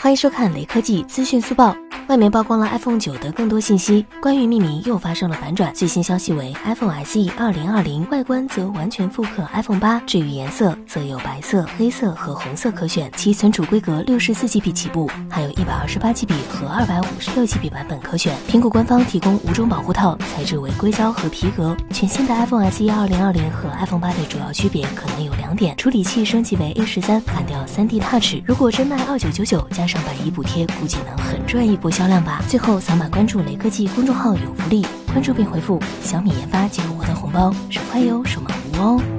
欢迎收看雷科技资讯速报。外媒曝光了 iPhone 九的更多信息，关于命名又发生了反转。最新消息为 iPhone SE 2020，外观则完全复刻 iPhone 八，至于颜色则有白色、黑色和红色可选。其存储规格六十四 GB 起步，还有一百二十八 GB 和二百五十六 GB 版本可选。苹果官方提供五种保护套，材质为硅胶和皮革。全新的 iPhone SE 2020和 iPhone 八的主要区别可能有两点：处理器升级为 A 十三，砍掉 3D Touch。如果真卖二九九九，加上百亿补贴，估计能狠赚一波销量吧。最后扫码关注雷科技公众号有福利，关注并回复小米研发即可获得红包，手快有，手慢无哦。